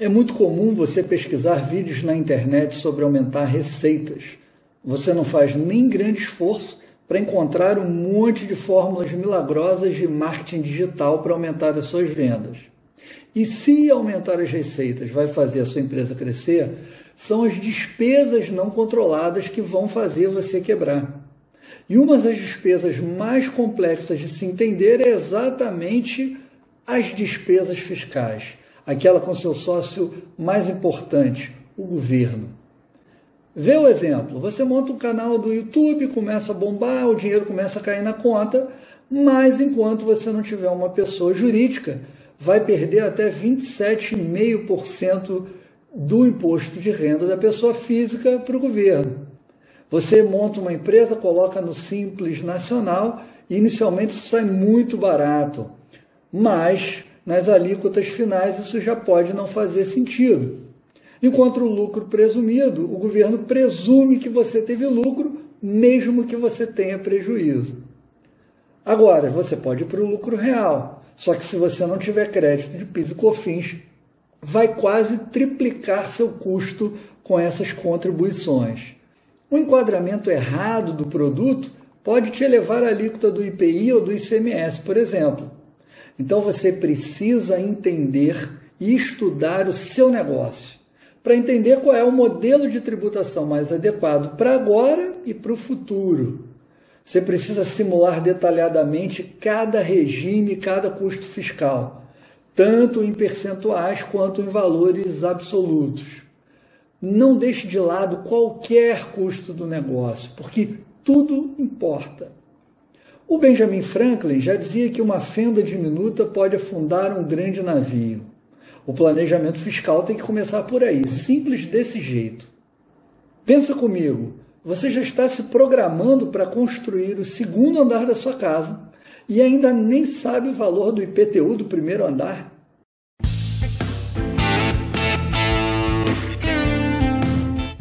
É muito comum você pesquisar vídeos na internet sobre aumentar receitas. Você não faz nem grande esforço para encontrar um monte de fórmulas milagrosas de marketing digital para aumentar as suas vendas. E se aumentar as receitas vai fazer a sua empresa crescer, são as despesas não controladas que vão fazer você quebrar. E uma das despesas mais complexas de se entender é exatamente as despesas fiscais aquela com seu sócio mais importante, o governo. Vê o exemplo: você monta um canal do YouTube, começa a bombar, o dinheiro começa a cair na conta, mas enquanto você não tiver uma pessoa jurídica, vai perder até 27,5% do imposto de renda da pessoa física para o governo. Você monta uma empresa, coloca no Simples Nacional e inicialmente isso sai muito barato, mas nas alíquotas finais isso já pode não fazer sentido. Enquanto o lucro presumido, o governo presume que você teve lucro, mesmo que você tenha prejuízo. Agora, você pode ir para o lucro real, só que se você não tiver crédito de PIS e COFINS, vai quase triplicar seu custo com essas contribuições. O enquadramento errado do produto pode te elevar a alíquota do IPI ou do ICMS, por exemplo. Então você precisa entender e estudar o seu negócio para entender qual é o modelo de tributação mais adequado para agora e para o futuro. Você precisa simular detalhadamente cada regime, cada custo fiscal, tanto em percentuais quanto em valores absolutos. Não deixe de lado qualquer custo do negócio, porque tudo importa. O Benjamin Franklin já dizia que uma fenda diminuta pode afundar um grande navio. O planejamento fiscal tem que começar por aí, simples desse jeito. Pensa comigo, você já está se programando para construir o segundo andar da sua casa e ainda nem sabe o valor do IPTU do primeiro andar?